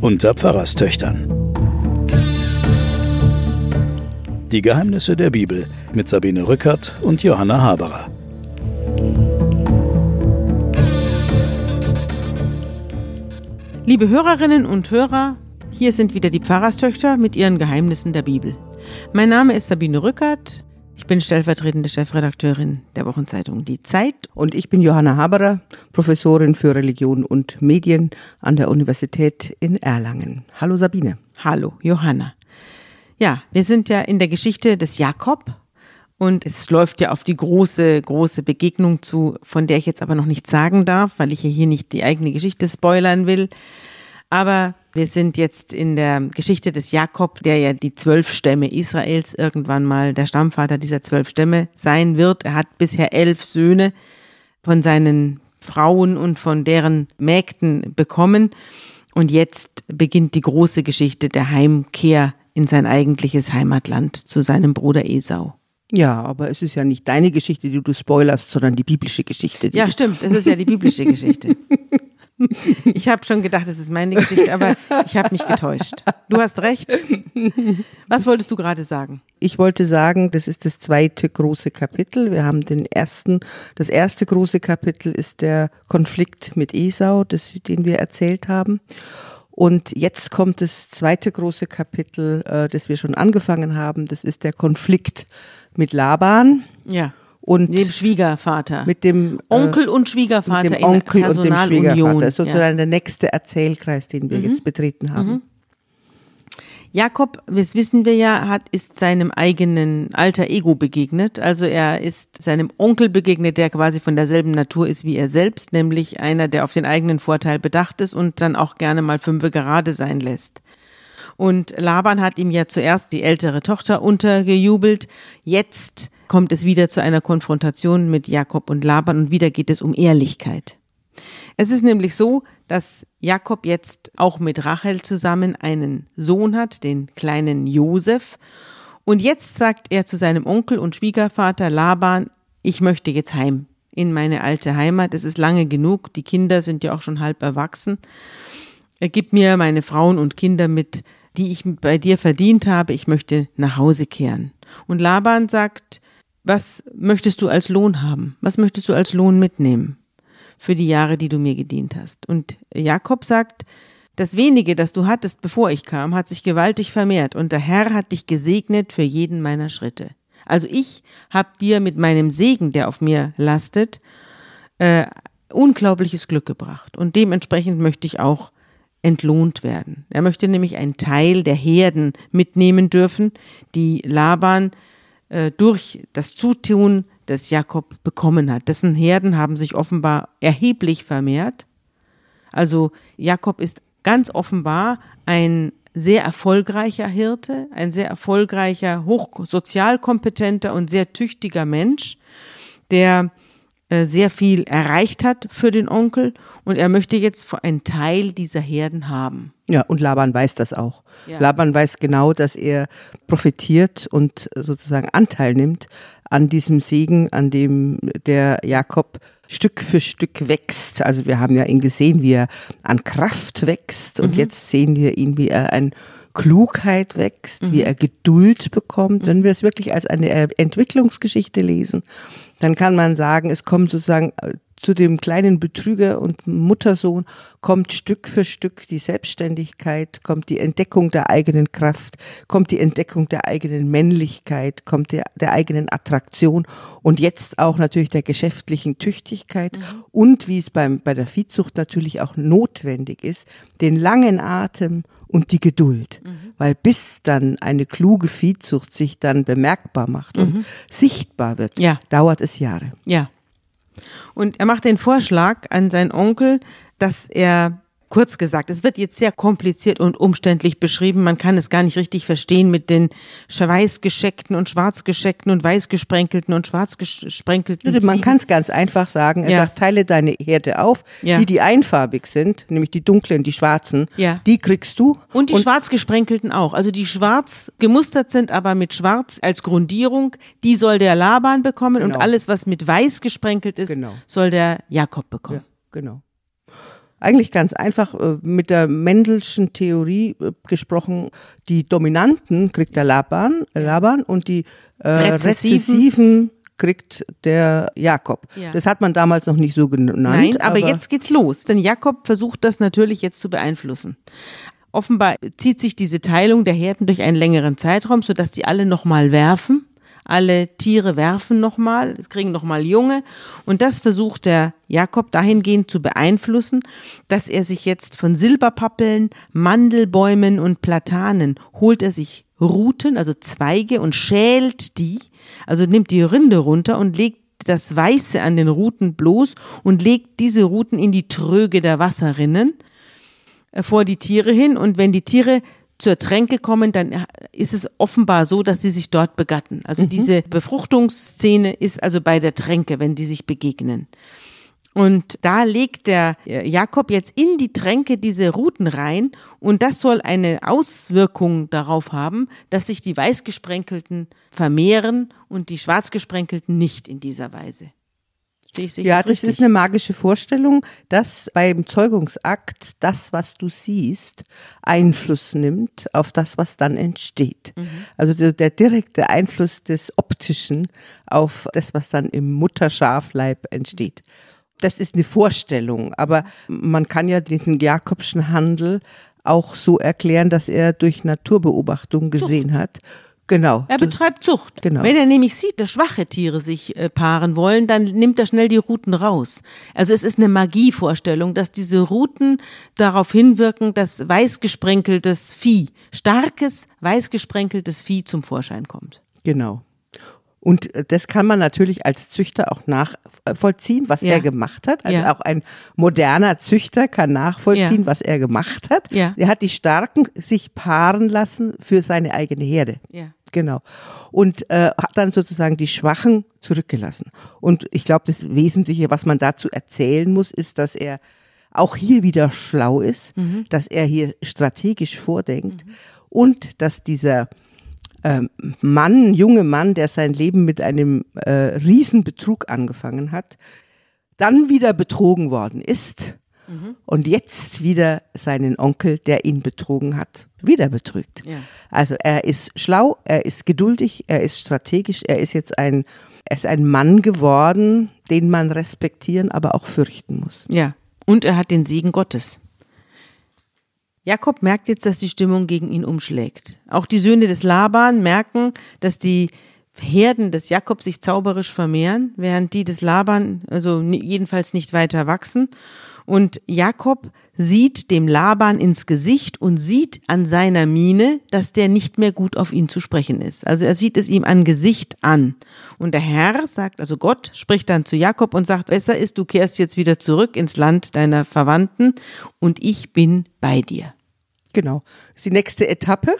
Unter Pfarrerstöchtern. Die Geheimnisse der Bibel mit Sabine Rückert und Johanna Haberer. Liebe Hörerinnen und Hörer, hier sind wieder die Pfarrerstöchter mit ihren Geheimnissen der Bibel. Mein Name ist Sabine Rückert. Ich bin stellvertretende Chefredakteurin der Wochenzeitung Die Zeit. Und ich bin Johanna Haberer, Professorin für Religion und Medien an der Universität in Erlangen. Hallo Sabine. Hallo Johanna. Ja, wir sind ja in der Geschichte des Jakob, und es läuft ja auf die große, große Begegnung zu, von der ich jetzt aber noch nichts sagen darf, weil ich ja hier nicht die eigene Geschichte spoilern will. Aber wir sind jetzt in der Geschichte des Jakob, der ja die zwölf Stämme Israels irgendwann mal der Stammvater dieser zwölf Stämme sein wird. Er hat bisher elf Söhne von seinen Frauen und von deren Mägden bekommen. Und jetzt beginnt die große Geschichte der Heimkehr in sein eigentliches Heimatland zu seinem Bruder Esau. Ja, aber es ist ja nicht deine Geschichte, die du spoilerst, sondern die biblische Geschichte. ja, stimmt, es ist ja die biblische Geschichte. Ich habe schon gedacht, es ist meine Geschichte, aber ich habe mich getäuscht. Du hast recht. Was wolltest du gerade sagen? Ich wollte sagen, das ist das zweite große Kapitel. Wir haben den ersten, das erste große Kapitel ist der Konflikt mit Esau, das, den wir erzählt haben. Und jetzt kommt das zweite große Kapitel, äh, das wir schon angefangen haben. Das ist der Konflikt mit Laban. Ja. Und dem Schwiegervater. Mit dem äh, Onkel und Schwiegervater mit dem Onkel in und dem Schwiegervater. Das ist sozusagen ja. der nächste Erzählkreis, den wir mhm. jetzt betreten haben. Mhm. Jakob, das wissen wir ja, hat, ist seinem eigenen alter Ego begegnet. Also er ist seinem Onkel begegnet, der quasi von derselben Natur ist wie er selbst, nämlich einer, der auf den eigenen Vorteil bedacht ist und dann auch gerne mal fünfe gerade sein lässt. Und Laban hat ihm ja zuerst die ältere Tochter untergejubelt. Jetzt kommt es wieder zu einer Konfrontation mit Jakob und Laban und wieder geht es um Ehrlichkeit. Es ist nämlich so, dass Jakob jetzt auch mit Rachel zusammen einen Sohn hat, den kleinen Josef. Und jetzt sagt er zu seinem Onkel und Schwiegervater Laban, ich möchte jetzt heim in meine alte Heimat. Es ist lange genug. Die Kinder sind ja auch schon halb erwachsen. Er gibt mir meine Frauen und Kinder mit, die ich bei dir verdient habe. Ich möchte nach Hause kehren. Und Laban sagt, was möchtest du als Lohn haben? Was möchtest du als Lohn mitnehmen für die Jahre, die du mir gedient hast? Und Jakob sagt, das wenige, das du hattest, bevor ich kam, hat sich gewaltig vermehrt und der Herr hat dich gesegnet für jeden meiner Schritte. Also ich habe dir mit meinem Segen, der auf mir lastet, äh, unglaubliches Glück gebracht und dementsprechend möchte ich auch entlohnt werden. Er möchte nämlich einen Teil der Herden mitnehmen dürfen, die Laban äh, durch das Zutun des Jakob bekommen hat. Dessen Herden haben sich offenbar erheblich vermehrt. Also Jakob ist ganz offenbar ein sehr erfolgreicher Hirte, ein sehr erfolgreicher, hochsozialkompetenter und sehr tüchtiger Mensch, der sehr viel erreicht hat für den Onkel und er möchte jetzt einen Teil dieser Herden haben. Ja, und Laban weiß das auch. Ja. Laban weiß genau, dass er profitiert und sozusagen Anteil nimmt an diesem Segen, an dem der Jakob Stück für Stück wächst. Also wir haben ja ihn gesehen, wie er an Kraft wächst und mhm. jetzt sehen wir ihn, wie er an Klugheit wächst, mhm. wie er Geduld bekommt. Wenn wir es wirklich als eine Entwicklungsgeschichte lesen, dann kann man sagen, es kommt sozusagen äh, zu dem kleinen Betrüger und Muttersohn kommt Stück für Stück die Selbstständigkeit, kommt die Entdeckung der eigenen Kraft, kommt die Entdeckung der eigenen Männlichkeit, kommt der, der eigenen Attraktion und jetzt auch natürlich der geschäftlichen Tüchtigkeit mhm. und wie es beim, bei der Viehzucht natürlich auch notwendig ist, den langen Atem und die Geduld. Mhm. Weil bis dann eine kluge Viehzucht sich dann bemerkbar macht und mhm. sichtbar wird, ja. dauert es Jahre. Ja. Und er macht den Vorschlag an seinen Onkel, dass er kurz gesagt, es wird jetzt sehr kompliziert und umständlich beschrieben. Man kann es gar nicht richtig verstehen mit den weißgescheckten und schwarzgescheckten und weißgesprenkelten und schwarzgesprenkelten. Also man kann es ganz einfach sagen. Er ja. sagt, teile deine Herde auf. Ja. Die, die einfarbig sind, nämlich die dunklen, die schwarzen, ja. die kriegst du. Und die und schwarz gesprenkelten auch. Also die schwarz gemustert sind, aber mit schwarz als Grundierung, die soll der Laban bekommen genau. und alles, was mit weiß gesprenkelt ist, genau. soll der Jakob bekommen. genau eigentlich ganz einfach äh, mit der Mendelschen Theorie äh, gesprochen, die Dominanten kriegt der Laban, Laban und die äh, Rezessiven. Rezessiven kriegt der Jakob. Ja. Das hat man damals noch nicht so genannt. Nein, aber, aber jetzt geht's los. Denn Jakob versucht das natürlich jetzt zu beeinflussen. Offenbar zieht sich diese Teilung der Herden durch einen längeren Zeitraum, sodass die alle nochmal werfen alle Tiere werfen nochmal, kriegen nochmal Junge. Und das versucht der Jakob dahingehend zu beeinflussen, dass er sich jetzt von Silberpappeln, Mandelbäumen und Platanen holt er sich Ruten, also Zweige und schält die, also nimmt die Rinde runter und legt das Weiße an den Ruten bloß und legt diese Ruten in die Tröge der Wasserrinnen äh, vor die Tiere hin. Und wenn die Tiere zur Tränke kommen, dann ist es offenbar so, dass sie sich dort begatten. Also mhm. diese Befruchtungsszene ist also bei der Tränke, wenn die sich begegnen. Und da legt der äh, Jakob jetzt in die Tränke diese Ruten rein und das soll eine Auswirkung darauf haben, dass sich die weißgesprenkelten vermehren und die schwarzgesprenkelten nicht in dieser Weise. Verstehe ich Ja, das, das ist eine magische Vorstellung, dass beim Zeugungsakt das, was du siehst, Einfluss nimmt auf das, was dann entsteht. Mhm. Also der, der, direkte Einfluss des Optischen auf das, was dann im Mutterschafleib entsteht. Das ist eine Vorstellung, aber man kann ja diesen Jakobschen Handel auch so erklären, dass er durch Naturbeobachtung gesehen hat Genau. Er betreibt Zucht. Genau. Wenn er nämlich sieht, dass schwache Tiere sich äh, paaren wollen, dann nimmt er schnell die Ruten raus. Also es ist eine Magievorstellung, dass diese Ruten darauf hinwirken, dass weißgesprenkeltes Vieh, starkes, weißgesprenkeltes Vieh zum Vorschein kommt. Genau. Und äh, das kann man natürlich als Züchter auch nachvollziehen, was ja. er gemacht hat. Also ja. auch ein moderner Züchter kann nachvollziehen, ja. was er gemacht hat. Er hat die Starken sich paaren lassen für seine eigene Herde. Genau. Und äh, hat dann sozusagen die Schwachen zurückgelassen. Und ich glaube, das Wesentliche, was man dazu erzählen muss, ist, dass er auch hier wieder schlau ist, mhm. dass er hier strategisch vordenkt mhm. und dass dieser Mann, junge Mann, der sein Leben mit einem äh, Riesenbetrug angefangen hat, dann wieder betrogen worden ist mhm. und jetzt wieder seinen Onkel, der ihn betrogen hat, wieder betrügt. Ja. Also er ist schlau, er ist geduldig, er ist strategisch, er ist jetzt ein, er ist ein Mann geworden, den man respektieren, aber auch fürchten muss. Ja, und er hat den Segen Gottes. Jakob merkt jetzt, dass die Stimmung gegen ihn umschlägt. Auch die Söhne des Laban merken, dass die Herden des Jakob sich zauberisch vermehren, während die des Laban also jedenfalls nicht weiter wachsen. Und Jakob sieht dem Laban ins Gesicht und sieht an seiner Miene, dass der nicht mehr gut auf ihn zu sprechen ist. Also er sieht es ihm an Gesicht an. Und der Herr sagt, also Gott spricht dann zu Jakob und sagt, besser ist, du kehrst jetzt wieder zurück ins Land deiner Verwandten und ich bin bei dir. Genau. Das ist die nächste Etappe.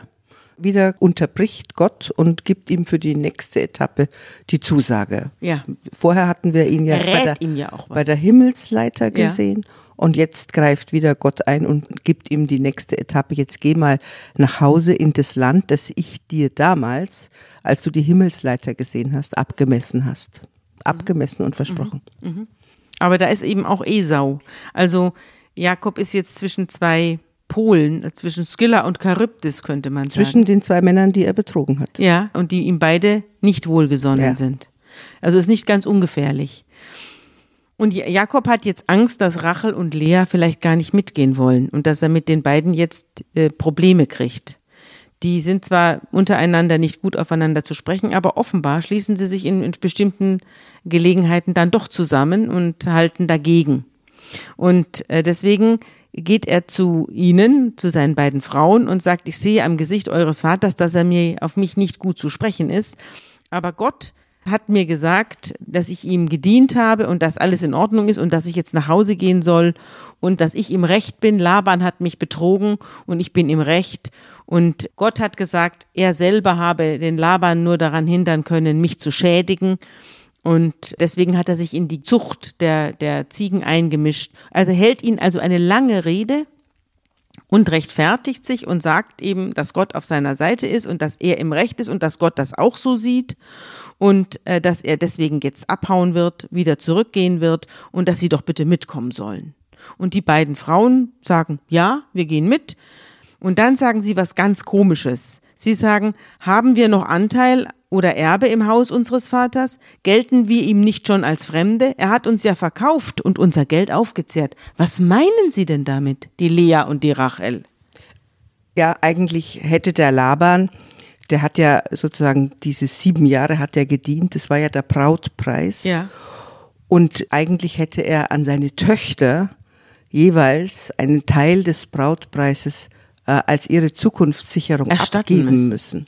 Wieder unterbricht Gott und gibt ihm für die nächste Etappe die Zusage. Ja. Vorher hatten wir ihn ja, bei der, ja bei der, Himmelsleiter gesehen. Ja. Und jetzt greift wieder Gott ein und gibt ihm die nächste Etappe. Jetzt geh mal nach Hause in das Land, das ich dir damals, als du die Himmelsleiter gesehen hast, abgemessen hast. Abgemessen und versprochen. Mhm. Mhm. Aber da ist eben auch Esau. Also Jakob ist jetzt zwischen zwei Polen, zwischen Skylla und Charybdis, könnte man sagen. Zwischen den zwei Männern, die er betrogen hat. Ja, und die ihm beide nicht wohlgesonnen ja. sind. Also ist nicht ganz ungefährlich. Und Jakob hat jetzt Angst, dass Rachel und Lea vielleicht gar nicht mitgehen wollen und dass er mit den beiden jetzt äh, Probleme kriegt. Die sind zwar untereinander nicht gut aufeinander zu sprechen, aber offenbar schließen sie sich in, in bestimmten Gelegenheiten dann doch zusammen und halten dagegen. Und äh, deswegen geht er zu ihnen, zu seinen beiden Frauen und sagt, ich sehe am Gesicht eures Vaters, dass er mir auf mich nicht gut zu sprechen ist. Aber Gott hat mir gesagt, dass ich ihm gedient habe und dass alles in Ordnung ist und dass ich jetzt nach Hause gehen soll und dass ich im Recht bin. Laban hat mich betrogen und ich bin im Recht. Und Gott hat gesagt, er selber habe den Laban nur daran hindern können, mich zu schädigen. Und deswegen hat er sich in die Zucht der, der Ziegen eingemischt. Also hält ihn also eine lange Rede und rechtfertigt sich und sagt eben, dass Gott auf seiner Seite ist und dass er im Recht ist und dass Gott das auch so sieht und äh, dass er deswegen jetzt abhauen wird, wieder zurückgehen wird und dass sie doch bitte mitkommen sollen. Und die beiden Frauen sagen, ja, wir gehen mit. Und dann sagen sie was ganz Komisches. Sie sagen, haben wir noch Anteil oder Erbe im Haus unseres Vaters? Gelten wir ihm nicht schon als Fremde? Er hat uns ja verkauft und unser Geld aufgezehrt. Was meinen Sie denn damit, die Lea und die Rachel? Ja, eigentlich hätte der Laban, der hat ja sozusagen diese sieben Jahre hat er gedient, das war ja der Brautpreis. Ja. Und eigentlich hätte er an seine Töchter jeweils einen Teil des Brautpreises äh, als ihre Zukunftssicherung Erstatten abgeben müssen. müssen.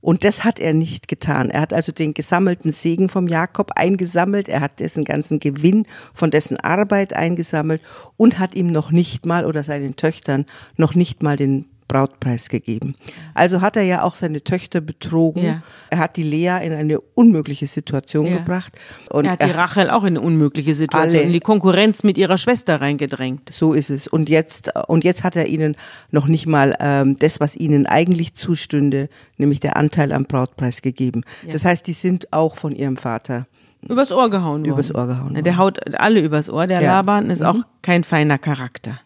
Und das hat er nicht getan. Er hat also den gesammelten Segen vom Jakob eingesammelt, er hat dessen ganzen Gewinn von dessen Arbeit eingesammelt und hat ihm noch nicht mal oder seinen Töchtern noch nicht mal den Brautpreis gegeben. Also hat er ja auch seine Töchter betrogen. Ja. Er hat die Lea in eine unmögliche Situation Ja. gebracht. Und er hat die Rachel auch in eine unmögliche Situation, in die Konkurrenz mit ihrer Schwester reingedrängt. So ist es. Und jetzt, und jetzt hat er ihnen noch nicht mal ähm, das, was ihnen eigentlich zustünde, nämlich der Anteil am Brautpreis gegeben. Ja. Das heißt, die sind auch von ihrem Vater. Übers Ohr gehauen worden. Übers Ohr gehauen Ja, Der haut alle übers Ohr. Der Ja. Mhm. Laban ist auch kein feiner Charakter.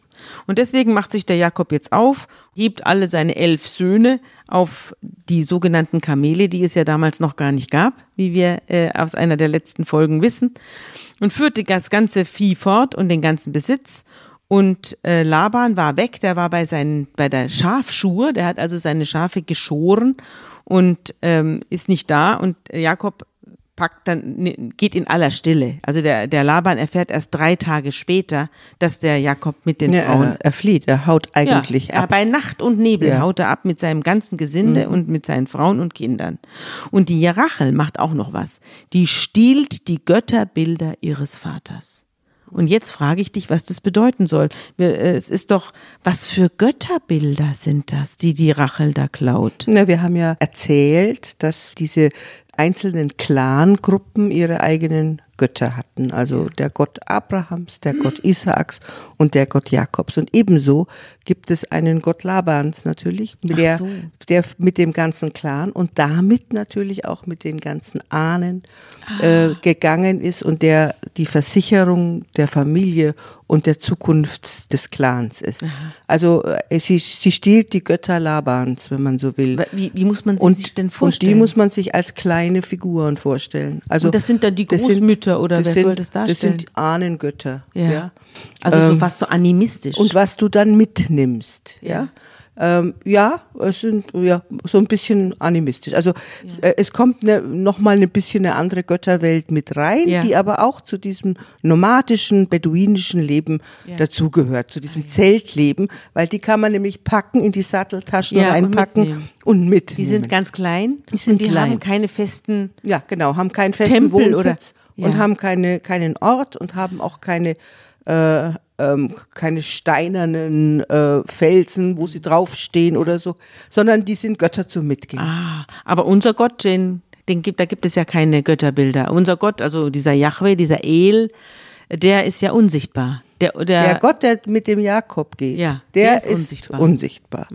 Und deswegen macht sich der Jakob jetzt auf, hebt alle seine elf Söhne auf die sogenannten Kamele, die es ja damals noch gar nicht gab, wie wir äh, aus einer der letzten Folgen wissen, und führte das ganze Vieh fort und den ganzen Besitz. Und äh, Laban war weg, der war bei, seinen, bei der Schafschur, der hat also seine Schafe geschoren und ähm, ist nicht da. Und Jakob packt dann, geht in aller Stille. Also der, der Laban erfährt erst drei Tage später, dass der Jakob mit den Ja, Frauen er, er flieht, er haut eigentlich ja, ab. Bei Nacht und Nebel Ja. Mhm. haut er ab mit seinem ganzen Gesinde und mit seinen Frauen und Kindern. Und die Rachel macht auch noch was. Die stiehlt die Götterbilder ihres Vaters. Und jetzt frage ich dich, was das bedeuten soll. Äh, Es ist doch, was für Götterbilder sind das, die die Rachel da klaut? Na, wir haben ja erzählt, dass diese einzelnen Clangruppen ihre eigenen Götter hatten. Also der Gott Abrahams, der Gott Isaaks und der Gott Jakobs. Und ebenso gibt es einen Gott Labans natürlich, der, so. der mit dem ganzen Clan und damit natürlich auch mit den ganzen Ahnen Ah. äh, gegangen ist und der die Versicherung der Familie und der Zukunft des Clans ist. Also äh, sie, sie stiehlt die Götter Labans, wenn man so will. Wie, wie muss man sie Und, sich denn und vorstellen? die muss man sich als kleine Figuren vorstellen. Also Und das sind dann die Großmütter oder wer sind, soll das darstellen? Das sind Ahnengötter. ja. Ja. Also so Ähm, fast so animistisch. Und was du dann mitnimmst, Ja. ja. Ähm, ja, es sind ja so ein bisschen animistisch. Also äh, es kommt ne, noch mal ein bisschen eine andere Götterwelt mit rein, Ja. die aber auch zu diesem nomadischen, beduinischen Leben Ja. dazugehört, zu diesem Zeltleben, weil die kann man nämlich packen, in die Satteltaschen Ja, und reinpacken mitnehmen. und mitnehmen. die sind ganz klein Die sind und die klein. haben keine festen Ja, genau, haben keinen festen Tempel oder- Wohnsitz und Ja. haben keine, keinen Ort und haben auch keine, äh, ähm, keine steinernen äh, Felsen, wo sie draufstehen oder so, sondern die sind Götter zum Mitgehen. Ah, aber unser Gott, den, den gibt, da gibt es ja keine Götterbilder. Unser Gott, also dieser Yahweh, dieser El, der ist ja unsichtbar. Der, der, der Gott, der mit dem Jakob geht, Ja, der, der ist ist unsichtbar. unsichtbar.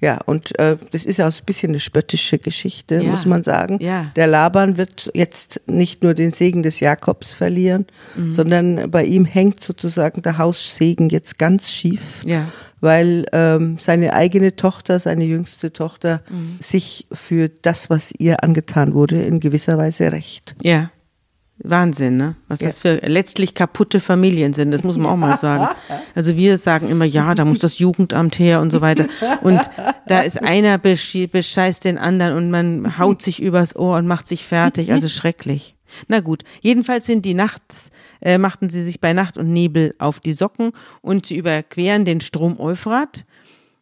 Ja, und äh, das ist ja auch ein bisschen eine spöttische Geschichte, Ja. muss man sagen. Ja. Der Laban wird jetzt nicht nur den Segen des Jakobs verlieren, Mhm. sondern bei ihm hängt sozusagen der Haussegen jetzt ganz schief. Ja. weil ähm, seine eigene Tochter, seine jüngste Tochter, Mhm. sich für das, was ihr angetan wurde, in gewisser Weise rächt. ja. Wahnsinn, ne? Was das für letztlich kaputte Familien sind, das muss man auch mal sagen. Also wir sagen immer, ja, da muss das Jugendamt her und so weiter. Und da ist einer bescheißt den anderen und man haut sich übers Ohr und macht sich fertig. Also schrecklich. Na gut, jedenfalls sind die nachts, äh, machten sie sich bei Nacht und Nebel auf die Socken und sie überqueren den Strom Euphrat,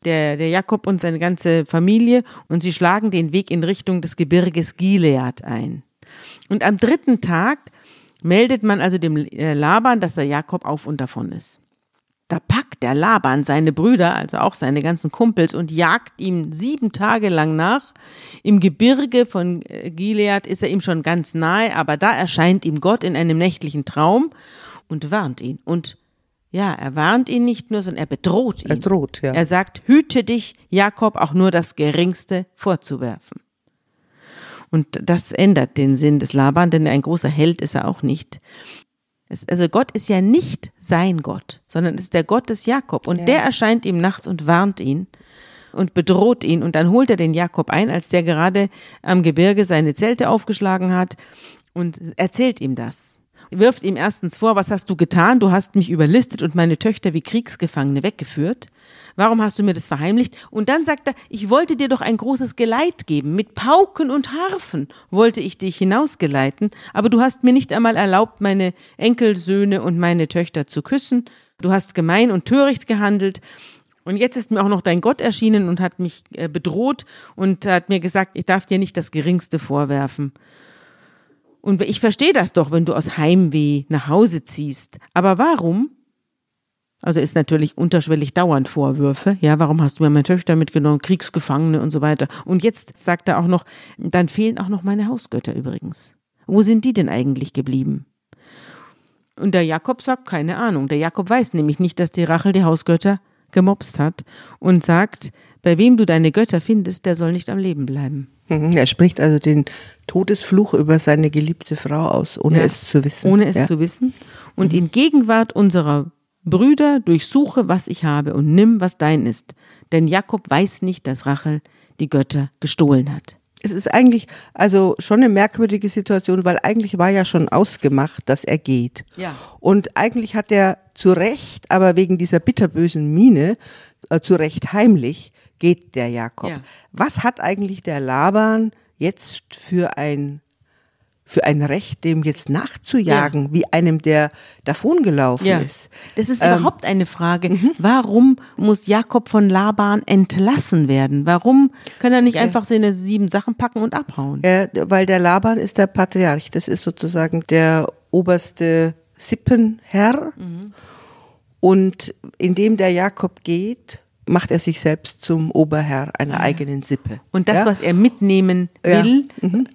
der, der Jakob und seine ganze Familie, und sie schlagen den Weg in Richtung des Gebirges Gilead ein. Und am dritten Tag meldet man also dem äh, Laban, dass der Jakob auf und davon ist. Da packt der Laban seine Brüder, also auch seine ganzen Kumpels, und jagt ihm sieben Tage lang nach. Im Gebirge von äh, Gilead ist er ihm schon ganz nahe, aber da erscheint ihm Gott in einem nächtlichen Traum und warnt ihn. Und ja, er warnt ihn nicht nur, sondern er bedroht ihn. Er droht, ja. Er sagt, hüte dich, Jakob, auch nur das Geringste vorzuwerfen. Und das ändert den Sinn des Laban, denn ein großer Held ist er auch nicht. Es, also Gott ist ja nicht sein Gott, sondern es ist der Gott des Jakob. Und Ja. der erscheint ihm nachts und warnt ihn und bedroht ihn. Und dann holt er den Jakob ein, als der gerade am Gebirge seine Zelte aufgeschlagen hat und erzählt ihm das. Wirft ihm erstens vor, was hast du getan? Du hast mich überlistet und meine Töchter wie Kriegsgefangene weggeführt. Warum hast du mir das verheimlicht? Und dann sagt er, ich wollte dir doch ein großes Geleit geben. Mit Pauken und Harfen wollte ich dich hinausgeleiten, aber du hast mir nicht einmal erlaubt, meine Enkelsöhne und meine Töchter zu küssen. Du hast gemein und töricht gehandelt. Und jetzt ist mir auch noch dein Gott erschienen und hat mich äh, bedroht und hat mir gesagt, ich darf dir nicht das Geringste vorwerfen. Und ich verstehe das doch, wenn du aus Heimweh nach Hause ziehst. Aber warum? Also ist natürlich unterschwellig dauernd Vorwürfe. Ja, warum hast du mir meine Töchter mitgenommen, Kriegsgefangene und so weiter. Und jetzt sagt er auch noch, dann fehlen auch noch meine Hausgötter übrigens. Wo sind die denn eigentlich geblieben? Und der Jakob sagt, keine Ahnung. Der Jakob weiß nämlich nicht, dass die Rachel die Hausgötter gemobst hat und sagt, bei wem du deine Götter findest, der soll nicht am Leben bleiben. Mhm. Er spricht also den Todesfluch über seine geliebte Frau aus, ohne Ja. es zu wissen. Ohne es ja. zu wissen. Und in Gegenwart unserer Brüder durchsuche, was ich habe und nimm, was dein ist. Denn Jakob weiß nicht, dass Rachel die Götter gestohlen hat. Es ist eigentlich also schon eine merkwürdige Situation, weil eigentlich war ja schon ausgemacht, dass er geht. Ja. Und eigentlich hat er zu Recht, aber wegen dieser bitterbösen Miene, äh, zu Recht heimlich, geht der Jakob. Ja. Was hat eigentlich der Laban jetzt für ein für ein Recht, dem jetzt nachzujagen, wie einem, der davongelaufen Ja. ist. Das ist Ähm, überhaupt eine Frage. Warum muss Jakob von Laban entlassen werden? Warum kann er nicht einfach seine sieben Sachen packen und abhauen? Ja, weil der Laban ist der Patriarch, das ist sozusagen der oberste Sippenherr. Und indem der Jakob geht, macht er sich selbst zum Oberherr einer eigenen Sippe. Und das, ja? was er mitnehmen Ja. will,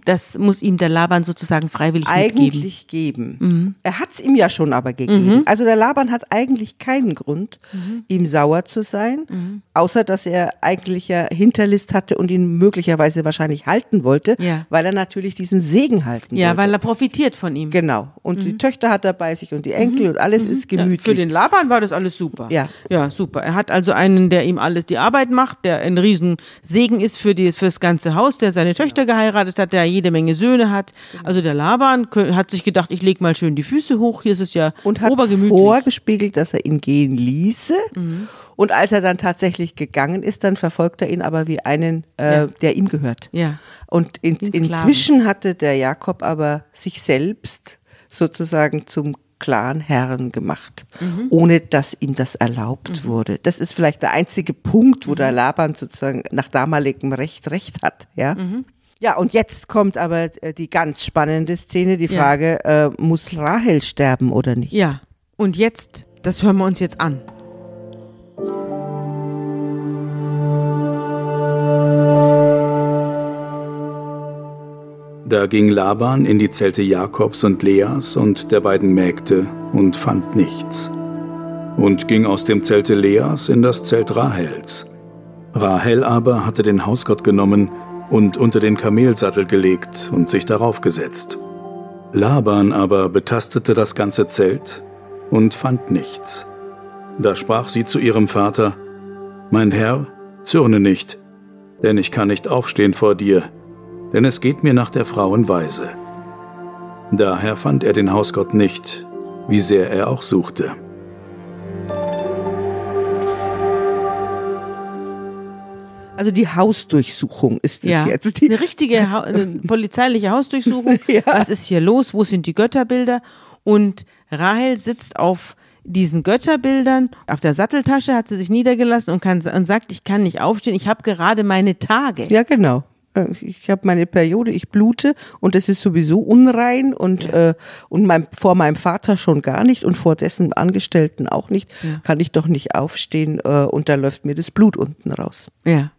das muss ihm der Laban sozusagen freiwillig eigentlich geben. Er hat es ihm ja schon aber gegeben. Also der Laban hat eigentlich keinen Grund, ihm sauer zu sein, außer dass er eigentlich ja Hinterlist hatte und ihn möglicherweise wahrscheinlich halten wollte, Ja. weil er natürlich diesen Segen halten Ja, wollte. weil er profitiert von ihm. Genau. Und die Töchter hat er bei sich und die Enkel und alles ist Ja, gemütlich. für den Laban war das alles super. Ja. Ja, super. Er hat also einen, der ihm alles die Arbeit macht, der ein Riesensegen ist für die, fürs ganze Haus, der seine Töchter geheiratet hat, der jede Menge Söhne hat. Genau. Also der Laban hat sich gedacht, ich leg mal schön die Füße hoch, hier ist es ja und hat vorgespiegelt, dass er ihn gehen ließe. Und als er dann tatsächlich gegangen ist, dann verfolgt er ihn aber wie einen, äh, Ja. der ihm gehört. Ja. Und in, inzwischen hatte der Jakob aber sich selbst sozusagen zum klaren Herrn gemacht, Mhm. ohne dass ihm das erlaubt wurde. Das ist vielleicht der einzige Punkt, wo Mhm. der Laban sozusagen nach damaligem Recht Recht hat. Ja. Mhm. Ja, und jetzt kommt aber äh, die ganz spannende Szene, die Ja. Frage, äh, muss Rahel sterben oder nicht? Ja. Und jetzt, das hören wir uns jetzt an. Da ging Laban in die Zelte Jakobs und Leas und der beiden Mägde und fand nichts. Und ging aus dem Zelte Leas in das Zelt Rahels. Rahel aber hatte den Hausgott genommen und unter den Kamelsattel gelegt und sich darauf gesetzt. Laban aber betastete das ganze Zelt und fand nichts. Da sprach sie zu ihrem Vater, Mein Herr, zürne nicht, denn ich kann nicht aufstehen vor dir, denn es geht mir nach der Frauenweise. Daher fand er den Hausgott nicht, wie sehr er auch suchte. Also die Hausdurchsuchung ist es Ja, jetzt. die eine richtige ha eine polizeiliche Hausdurchsuchung. Ja. Was ist hier los? Wo sind die Götterbilder? Und Rahel sitzt auf diesen Götterbildern, auf der Satteltasche hat sie sich niedergelassen und, kann, und sagt, ich kann nicht aufstehen, ich habe gerade meine Tage. Ja, genau. Äh, ich habe meine Periode, ich blute und es ist sowieso unrein und, ja. äh, und mein, vor meinem Vater schon gar nicht und vor dessen Angestellten auch nicht, ja. kann ich doch nicht aufstehen äh, und da läuft mir das Blut unten raus. Ja.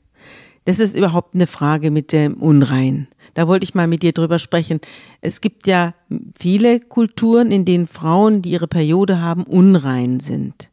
Das ist überhaupt eine Frage mit dem Unrein. Da wollte ich mal mit dir drüber sprechen. Es gibt ja viele Kulturen, in denen Frauen, die ihre Periode haben, unrein sind.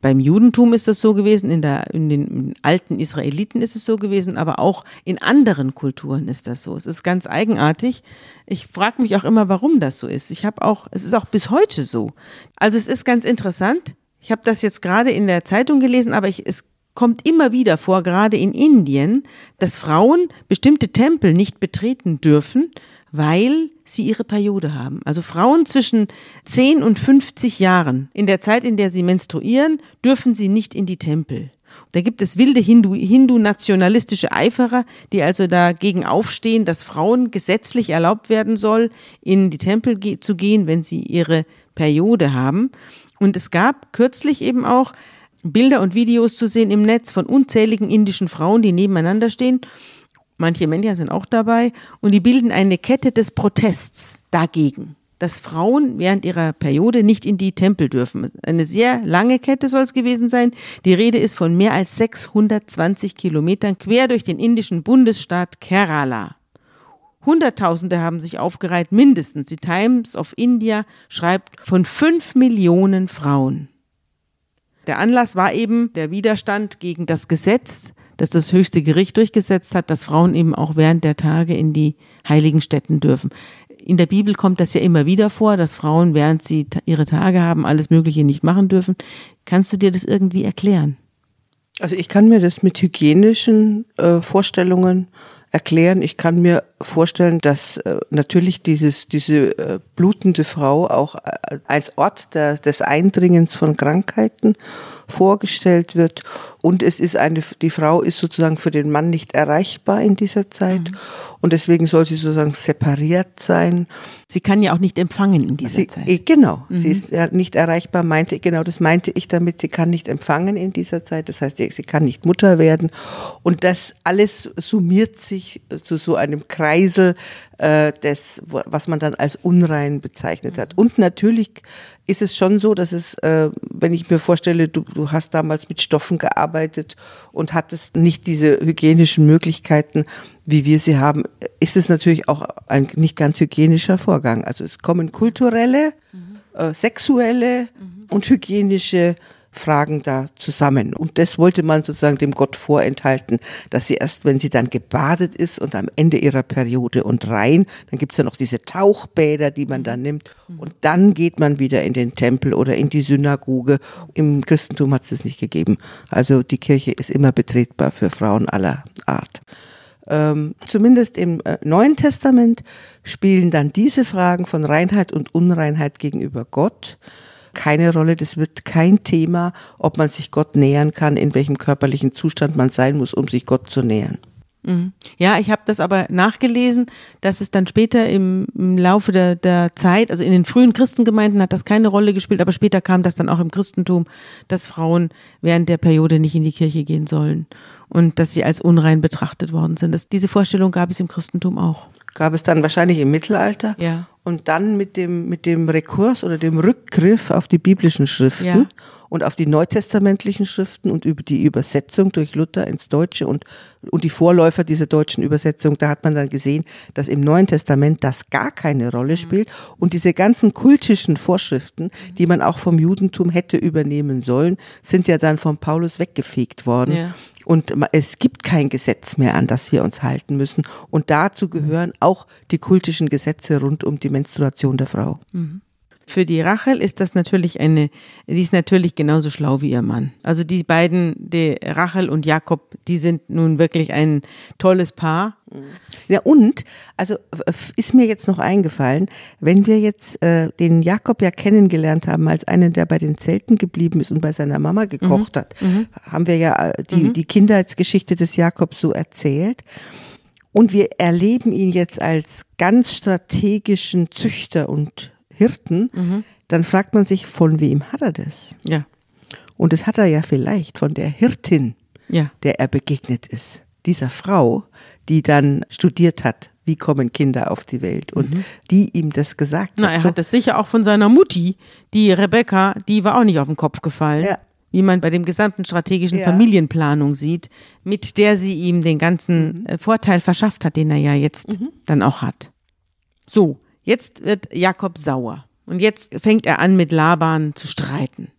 Beim Judentum ist das so gewesen, in, der, in den alten Israeliten ist es so gewesen, aber auch in anderen Kulturen ist das so. Es ist ganz eigenartig. Ich frage mich auch immer, warum das so ist. Ich habe auch, es ist auch bis heute so. Also es ist ganz interessant. Ich habe das jetzt gerade in der Zeitung gelesen, aber ich, es kommt immer wieder vor, gerade in Indien, dass Frauen bestimmte Tempel nicht betreten dürfen, weil sie ihre Periode haben. Also Frauen zwischen 10 und 50 Jahren, in der Zeit, in der sie menstruieren, dürfen sie nicht in die Tempel. Da gibt es wilde Hindu-nationalistische Hindu Eiferer, die also dagegen aufstehen, dass Frauen gesetzlich erlaubt werden soll, in die Tempel ge zu gehen, wenn sie ihre Periode haben. Und es gab kürzlich eben auch Bilder und Videos zu sehen im Netz von unzähligen indischen Frauen, die nebeneinander stehen manche Männer sind auch dabei, und die bilden eine Kette des Protests dagegen, dass Frauen während ihrer Periode nicht in die Tempel dürfen. Eine sehr lange Kette soll es gewesen sein. Die Rede ist von mehr als 620 Kilometern quer durch den indischen Bundesstaat Kerala. Hunderttausende haben sich aufgereiht, mindestens. Die Times of India schreibt von fünf Millionen Frauen. Der Anlass war eben der Widerstand gegen das Gesetz, dass das höchste Gericht durchgesetzt hat, dass Frauen eben auch während der Tage in die heiligen Städten dürfen. In der Bibel kommt das ja immer wieder vor, dass Frauen, während sie ihre Tage haben, alles Mögliche nicht machen dürfen. Kannst du dir das irgendwie erklären? Also ich kann mir das mit hygienischen äh, Vorstellungen erklären. Ich kann mir vorstellen, dass äh, natürlich dieses, diese äh, blutende Frau auch äh, als Ort der, des Eindringens von Krankheiten vorgestellt wird. Und es ist eine, die Frau ist sozusagen für den Mann nicht erreichbar in dieser Zeit. Mhm. Und deswegen soll sie sozusagen separiert sein. Sie kann ja auch nicht empfangen in dieser sie, Zeit. Eh, genau. Mhm. Sie ist ja nicht erreichbar, meinte, genau das meinte ich damit. Sie kann nicht empfangen in dieser Zeit. Das heißt, sie kann nicht Mutter werden. Und das alles summiert sich zu so einem Kreisel äh, des, was man dann als unrein bezeichnet hat. Und natürlich ist es schon so, dass es, äh, wenn ich mir vorstelle, du, du hast damals mit Stoffen gearbeitet und hattest nicht diese hygienischen Möglichkeiten, wie wir sie haben, ist es natürlich auch ein nicht ganz hygienischer Vorgang. Also es kommen kulturelle, mhm. äh, sexuelle mhm. und hygienische Fragen da zusammen. Und das wollte man sozusagen dem Gott vorenthalten, dass sie erst, wenn sie dann gebadet ist und am Ende ihrer Periode und rein, dann gibt's ja noch diese Tauchbäder, die man dann nimmt. Und dann geht man wieder in den Tempel oder in die Synagoge. Im Christentum hat es das nicht gegeben. Also die Kirche ist immer betretbar für Frauen aller Art. Ähm, zumindest im äh, Neuen Testament spielen dann diese Fragen von Reinheit und Unreinheit gegenüber Gott keine Rolle. Das wird kein Thema, ob man sich Gott nähern kann, in welchem körperlichen Zustand man sein muss, um sich Gott zu nähern. Mhm. Ja, ich habe das aber nachgelesen, dass es dann später im, im Laufe der, der, Zeit, also in den frühen Christengemeinden hat das keine Rolle gespielt, aber später kam das dann auch im Christentum, dass Frauen während der Periode nicht in die Kirche gehen sollen und dass sie als unrein betrachtet worden sind. Das, diese Vorstellung gab es im Christentum auch. Gab es dann wahrscheinlich im Mittelalter. Ja. Und dann mit dem, mit dem Rekurs oder dem Rückgriff auf die biblischen Schriften ja. und auf die neutestamentlichen Schriften und über die Übersetzung durch Luther ins Deutsche und, und die Vorläufer dieser deutschen Übersetzung, da hat man dann gesehen, dass im Neuen Testament das gar keine Rolle mhm. spielt und diese ganzen kultischen Vorschriften, die man auch vom Judentum hätte übernehmen sollen, sind ja dann von Paulus weggefegt worden. Ja. Und es gibt kein Gesetz mehr, an das wir uns halten müssen. Und dazu gehören auch die kultischen Gesetze rund um die Menstruation der Frau. Mhm. Für die Rachel ist das natürlich eine, die ist natürlich genauso schlau wie ihr Mann. Also die beiden, die Rachel und Jakob, die sind nun wirklich ein tolles Paar. Ja, und, also ist mir jetzt noch eingefallen, wenn wir jetzt äh, den Jakob ja kennengelernt haben als einen, der bei den Zelten geblieben ist und bei seiner Mama gekocht mhm. hat, mhm. haben wir ja äh, die, mhm. die Kindheitsgeschichte des Jakob so erzählt. Und wir erleben ihn jetzt als ganz strategischen Züchter und Hirten, mhm. dann fragt man sich, von wem hat er das? Ja. Und das hat er ja vielleicht von der Hirtin, ja. der er begegnet ist. Dieser Frau, die dann studiert hat, wie kommen Kinder auf die Welt und mhm. die ihm das gesagt Na, hat. Er hat das sicher auch von seiner Mutti, die Rebecca, die war auch nicht auf den Kopf gefallen. Ja. Wie man bei dem gesamten strategischen ja. Familienplanung sieht, mit der sie ihm den ganzen mhm. Äh, Vorteil verschafft hat, den er ja jetzt mhm. dann auch hat. So, jetzt wird Jakob sauer. Und jetzt fängt er an, mit Laban zu streiten.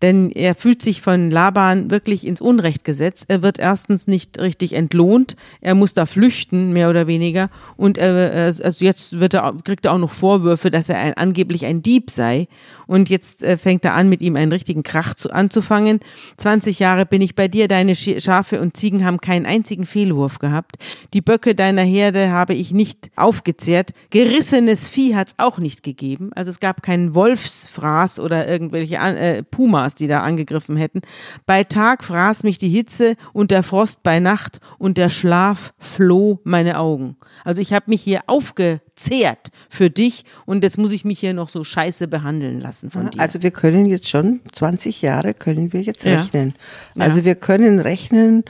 Denn er fühlt sich von Laban wirklich ins Unrecht gesetzt. Er wird erstens nicht richtig entlohnt. Er muss da flüchten, mehr oder weniger. Und er, also jetzt er, kriegt er auch noch Vorwürfe, dass er ein, angeblich ein Dieb sei. Und jetzt äh, fängt er an, mit ihm einen richtigen Krach zu, anzufangen. 20 Jahre bin ich bei dir. Deine Schafe und Ziegen haben keinen einzigen Fehlwurf gehabt. Die Böcke deiner Herde habe ich nicht aufgezehrt. Gerissenes Vieh hat es auch nicht gegeben. Also es gab keinen Wolfsfraß oder irgendwelche äh, Pumas Pumas, die da angegriffen hätten. Bei Tag fraß mich die Hitze und der Frost bei Nacht und der Schlaf floh meine Augen. Also ich habe mich hier aufgezehrt für dich und jetzt muss ich mich hier noch so scheiße behandeln lassen von dir. Also wir können jetzt schon 20 Jahre können wir jetzt rechnen. Ja. Also ja. wir können rechnen,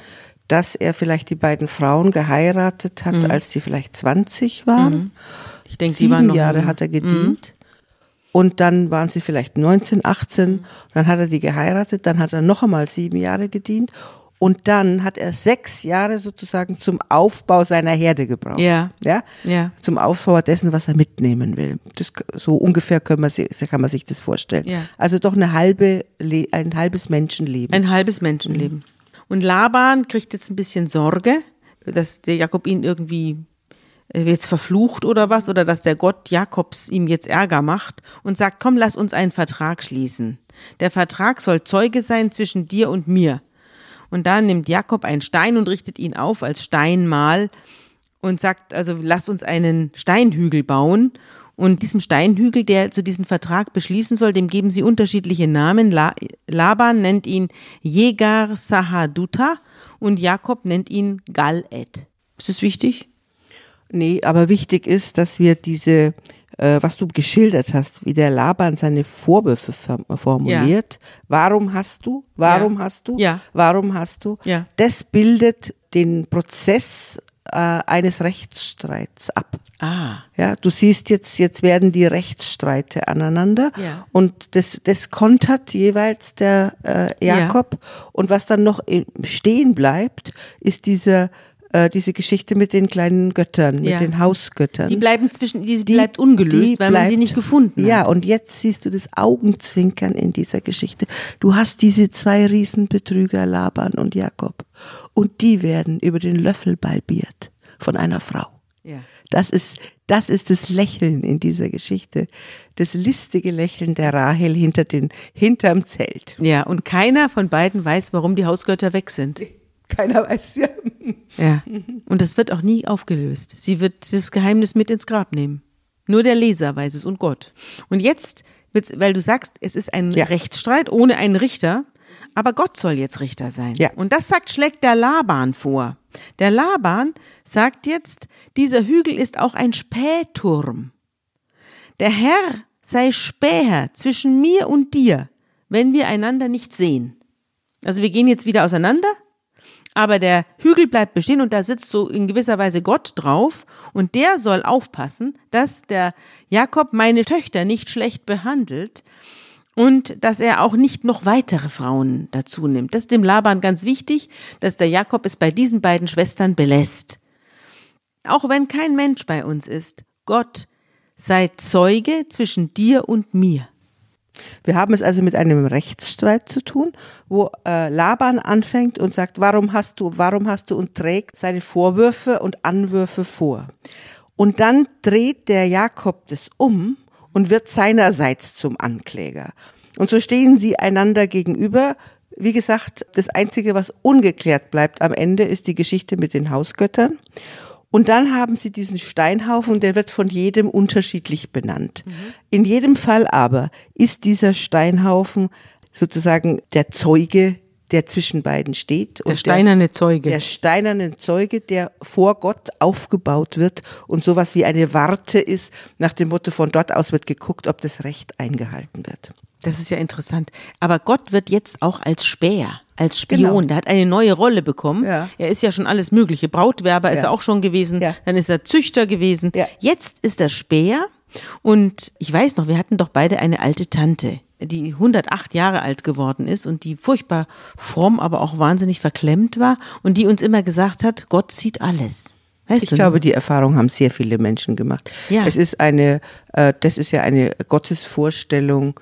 dass er vielleicht die beiden Frauen geheiratet hat, mhm. als die vielleicht 20 waren. Mhm. Ich denke, Sieben die waren noch Jahre hat er gedient. Mhm. Und dann waren sie vielleicht 19, 18, dann hat er die geheiratet, dann hat er noch einmal sieben Jahre gedient und dann hat er sechs Jahre sozusagen zum Aufbau seiner Herde gebraucht. Ja. Ja. ja. Zum Aufbau dessen, was er mitnehmen will. Das, so ungefähr kann man, kann man sich das vorstellen. Ja. Also doch eine halbe, ein halbes Menschenleben. Ein halbes Menschenleben. Und Laban kriegt jetzt ein bisschen Sorge, dass der Jakob ihn irgendwie jetzt verflucht oder was, oder dass der Gott Jakobs ihm jetzt Ärger macht und sagt, komm, lass uns einen Vertrag schließen. Der Vertrag soll Zeuge sein zwischen dir und mir. Und da nimmt Jakob einen Stein und richtet ihn auf als Steinmal und sagt, also lass uns einen Steinhügel bauen. Und diesem Steinhügel, der zu diesem Vertrag beschließen soll, dem geben sie unterschiedliche Namen. La Laban nennt ihn Jegar Sahaduta und Jakob nennt ihn Galed. Ist das wichtig? Nee, aber wichtig ist, dass wir diese, äh, was du geschildert hast, wie der Laban seine Vorwürfe formuliert. Ja. Warum hast du? Warum ja. hast du? Ja. Warum hast du? Ja. Das bildet den Prozess äh, eines Rechtsstreits ab. Ah. Ja, du siehst jetzt, jetzt werden die Rechtsstreite aneinander ja. und das, das kontert jeweils der äh, Jakob. Ja. Und was dann noch stehen bleibt, ist dieser äh, diese Geschichte mit den kleinen Göttern, ja. mit den Hausgöttern. Die bleiben zwischen, die, die bleibt ungelöst, die weil bleibt, man sie nicht gefunden hat. Ja, und jetzt siehst du das Augenzwinkern in dieser Geschichte. Du hast diese zwei Riesenbetrüger, Laban und Jakob. Und die werden über den Löffel balbiert von einer Frau. Ja. Das ist, das ist das Lächeln in dieser Geschichte. Das listige Lächeln der Rahel hinter den, hinterm Zelt. Ja, und keiner von beiden weiß, warum die Hausgötter weg sind. Keiner weiß ja. Ja. Und es wird auch nie aufgelöst. Sie wird das Geheimnis mit ins Grab nehmen. Nur der Leser weiß es und Gott. Und jetzt, weil du sagst, es ist ein ja. Rechtsstreit ohne einen Richter, aber Gott soll jetzt Richter sein. Ja. Und das sagt, schlägt der Laban vor. Der Laban sagt jetzt, dieser Hügel ist auch ein Spähturm. Der Herr sei Späher zwischen mir und dir, wenn wir einander nicht sehen. Also wir gehen jetzt wieder auseinander, aber der Hügel bleibt bestehen und da sitzt so in gewisser Weise Gott drauf und der soll aufpassen, dass der Jakob meine Töchter nicht schlecht behandelt und dass er auch nicht noch weitere Frauen dazu nimmt. Das ist dem Laban ganz wichtig, dass der Jakob es bei diesen beiden Schwestern belässt. Auch wenn kein Mensch bei uns ist, Gott sei Zeuge zwischen dir und mir. Wir haben es also mit einem Rechtsstreit zu tun, wo äh, Laban anfängt und sagt, warum hast du, warum hast du und trägt seine Vorwürfe und Anwürfe vor. Und dann dreht der Jakob das um und wird seinerseits zum Ankläger. Und so stehen sie einander gegenüber. Wie gesagt, das Einzige, was ungeklärt bleibt am Ende, ist die Geschichte mit den Hausgöttern. Und dann haben sie diesen Steinhaufen, der wird von jedem unterschiedlich benannt. Mhm. In jedem Fall aber ist dieser Steinhaufen sozusagen der Zeuge der zwischen beiden steht. Der steinerne Zeuge. Der steinerne Zeuge, der vor Gott aufgebaut wird und sowas wie eine Warte ist, nach dem Motto, von dort aus wird geguckt, ob das Recht eingehalten wird. Das ist ja interessant. Aber Gott wird jetzt auch als Späher, als Spion. Genau. Der hat eine neue Rolle bekommen. Ja. Er ist ja schon alles Mögliche. Brautwerber ist Ja. er auch schon gewesen. Ja. Dann ist er Züchter gewesen. Ja. Jetzt ist er Späher. Und ich weiß noch, wir hatten doch beide eine alte Tante, die 108 Jahre alt geworden ist und die furchtbar fromm, aber auch wahnsinnig verklemmt war und die uns immer gesagt hat, Gott sieht alles. Weißt Ich glaube, die Erfahrung haben sehr viele Menschen gemacht. Ja. Es ist eine, äh, das ist ja eine Gottesvorstellung,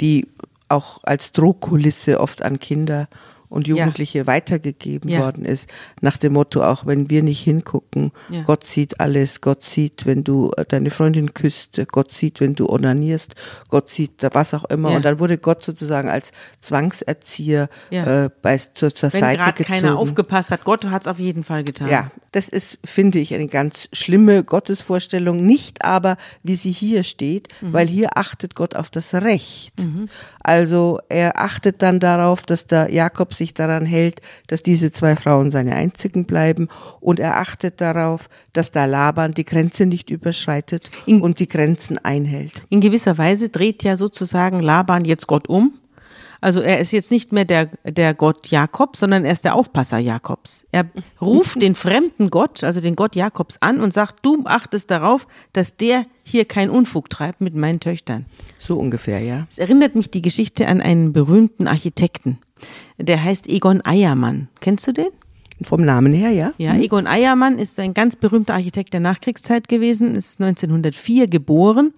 die auch als Drohkulisse oft an Kinder und Ja. Jugendliche weitergegeben Ja. worden ist. Nach dem Motto, auch wenn wir nicht hingucken, Ja. Gott sieht alles, Gott sieht, wenn du äh, deine Freundin küsst, Gott sieht, wenn du onanierst, Gott sieht was auch immer. Ja. Und dann wurde Gott sozusagen als Zwangserzieher Ja. äh, bei, zur, zur Wenn Seite gezogen. keiner aufgepasst hat, Gott hat es auf jeden Fall getan. Ja, das ist, finde ich, eine ganz schlimme Gottesvorstellung. Nicht aber, wie sie hier steht, weil hier achtet Gott auf das Recht. Also er achtet dann darauf, dass der Jakob sich daran hält, dass diese zwei Frauen seine einzigen bleiben. Und er achtet darauf, dass der Laban die Grenze nicht überschreitet In- und die Grenzen einhält. In gewisser Weise dreht ja sozusagen Laban jetzt Gott um. Also er ist jetzt nicht mehr der, der Gott Jakob, sondern er ist der Aufpasser Jakobs. Er ruft den fremden Gott, also den Gott Jakobs an und sagt, du achtest darauf, dass der hier keinen Unfug treibt mit meinen Töchtern. So ungefähr, ja. Es erinnert mich die Geschichte an einen berühmten Architekten. Der heißt Egon Eiermann. Kennst du den? Vom Namen her, ja. Ja, Egon Eiermann ist ein ganz berühmter Architekt der Nachkriegszeit gewesen, ist 1904 geboren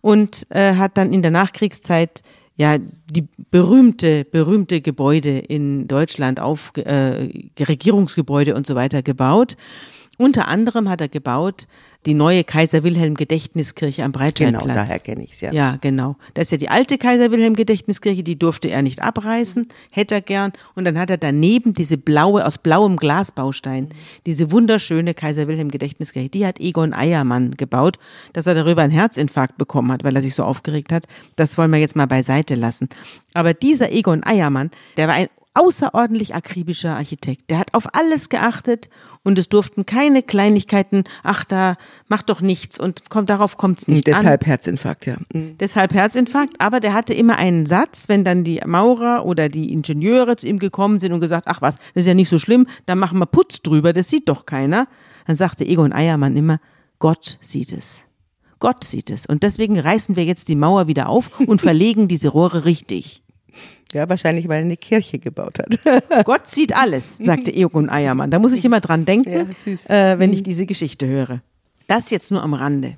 und äh, hat dann in der Nachkriegszeit ja die berühmte berühmte Gebäude in Deutschland auf äh, Regierungsgebäude und so weiter gebaut. Unter anderem hat er gebaut die neue Kaiser Wilhelm Gedächtniskirche am Breitscheidplatz. Genau, daher kenne ich's, ja. Ja, genau. Das ist ja die alte Kaiser Wilhelm Gedächtniskirche, die durfte er nicht abreißen, hätte er gern. Und dann hat er daneben diese blaue, aus blauem Glasbaustein, diese wunderschöne Kaiser Wilhelm Gedächtniskirche, die hat Egon Eiermann gebaut. Dass er darüber einen Herzinfarkt bekommen hat, weil er sich so aufgeregt hat, das wollen wir jetzt mal beiseite lassen. Aber dieser Egon Eiermann, der war ein außerordentlich akribischer Architekt. Der hat auf alles geachtet und es durften keine Kleinigkeiten, ach da, mach doch nichts und kommt, darauf kommt es nicht an. Deshalb Herzinfarkt, ja. Mhm. Deshalb Herzinfarkt, aber der hatte immer einen Satz, wenn dann die Maurer oder die Ingenieure zu ihm gekommen sind und gesagt, ach was, das ist ja nicht so schlimm, dann machen wir Putz drüber, das sieht doch keiner. Dann sagte Egon Eiermann immer, Gott sieht es. Gott sieht es. Und deswegen reißen wir jetzt die Mauer wieder auf und verlegen diese Rohre richtig. Ja, wahrscheinlich, weil er eine Kirche gebaut hat. Gott sieht alles, sagte Egon Eiermann. Da muss ich immer dran denken, Ja, äh, wenn ich diese Geschichte höre. Das jetzt nur am Rande.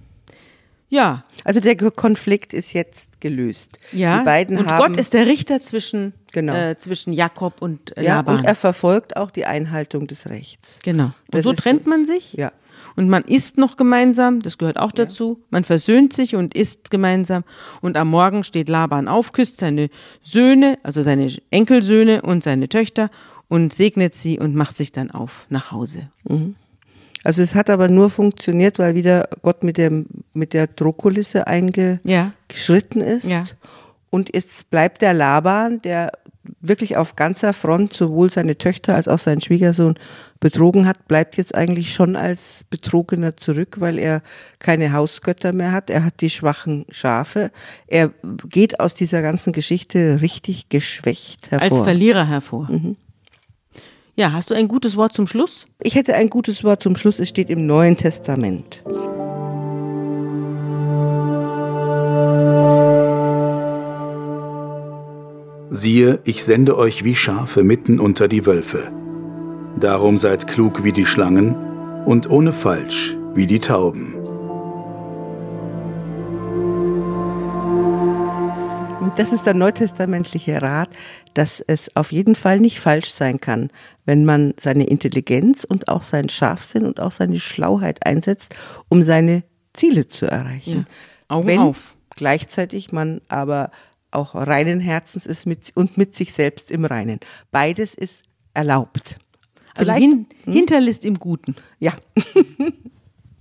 Ja, Also der Konflikt ist jetzt gelöst. ja. Die beiden und haben, Gott ist der Richter zwischen, Genau. äh, zwischen Jakob und äh, ja, Laban. und er verfolgt auch die Einhaltung des Rechts. genau. Und Das so trennt man sich. Ja. Und man isst noch gemeinsam, das gehört auch dazu. Man versöhnt sich und isst gemeinsam. Und am Morgen steht Laban auf, küsst seine Söhne, also seine Enkelsöhne und seine Töchter und segnet sie und macht sich dann auf nach Hause. Also es hat aber nur funktioniert, weil wieder Gott mit dem mit der Drohkulisse eingeschritten Ja. ist. Ja. Und jetzt bleibt der Laban, der wirklich auf ganzer Front sowohl seine Töchter als auch seinen Schwiegersohn betrogen hat, bleibt jetzt eigentlich schon als Betrogener zurück, weil er keine Hausgötter mehr hat. Er hat die schwachen Schafe. Er geht aus dieser ganzen Geschichte richtig geschwächt hervor. Als Verlierer hervor. Mhm. Ja, hast du ein gutes Wort zum Schluss? Ich hätte ein gutes Wort zum Schluss. Es steht im Neuen Testament. Siehe, ich sende euch wie Schafe mitten unter die Wölfe. Darum seid klug wie die Schlangen und ohne Falsch wie die Tauben. Das ist der neutestamentliche Rat, dass es auf jeden Fall nicht falsch sein kann, wenn man seine Intelligenz und auch seinen Scharfsinn und auch seine Schlauheit einsetzt, um seine Ziele zu erreichen. Augen wenn auf. gleichzeitig man aber auch reinen Herzens ist mit, und mit sich selbst im Reinen. Beides ist erlaubt. Also Vielleicht- hin, Hinterlist im Guten. Ja,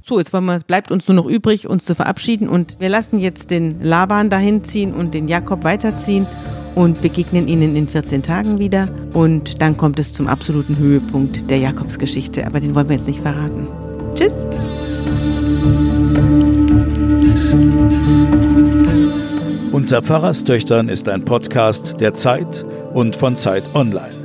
So, jetzt wollen wir, es bleibt uns nur noch übrig, uns zu verabschieden und wir lassen jetzt den Laban dahin ziehen und den Jakob weiterziehen und begegnen ihnen in 14 Tagen wieder. Und dann kommt es zum absoluten Höhepunkt der Jakobsgeschichte, aber den wollen wir jetzt nicht verraten. Tschüss! Unter Pfarrerstöchtern ist ein Podcast der Zeit und von Zeit Online.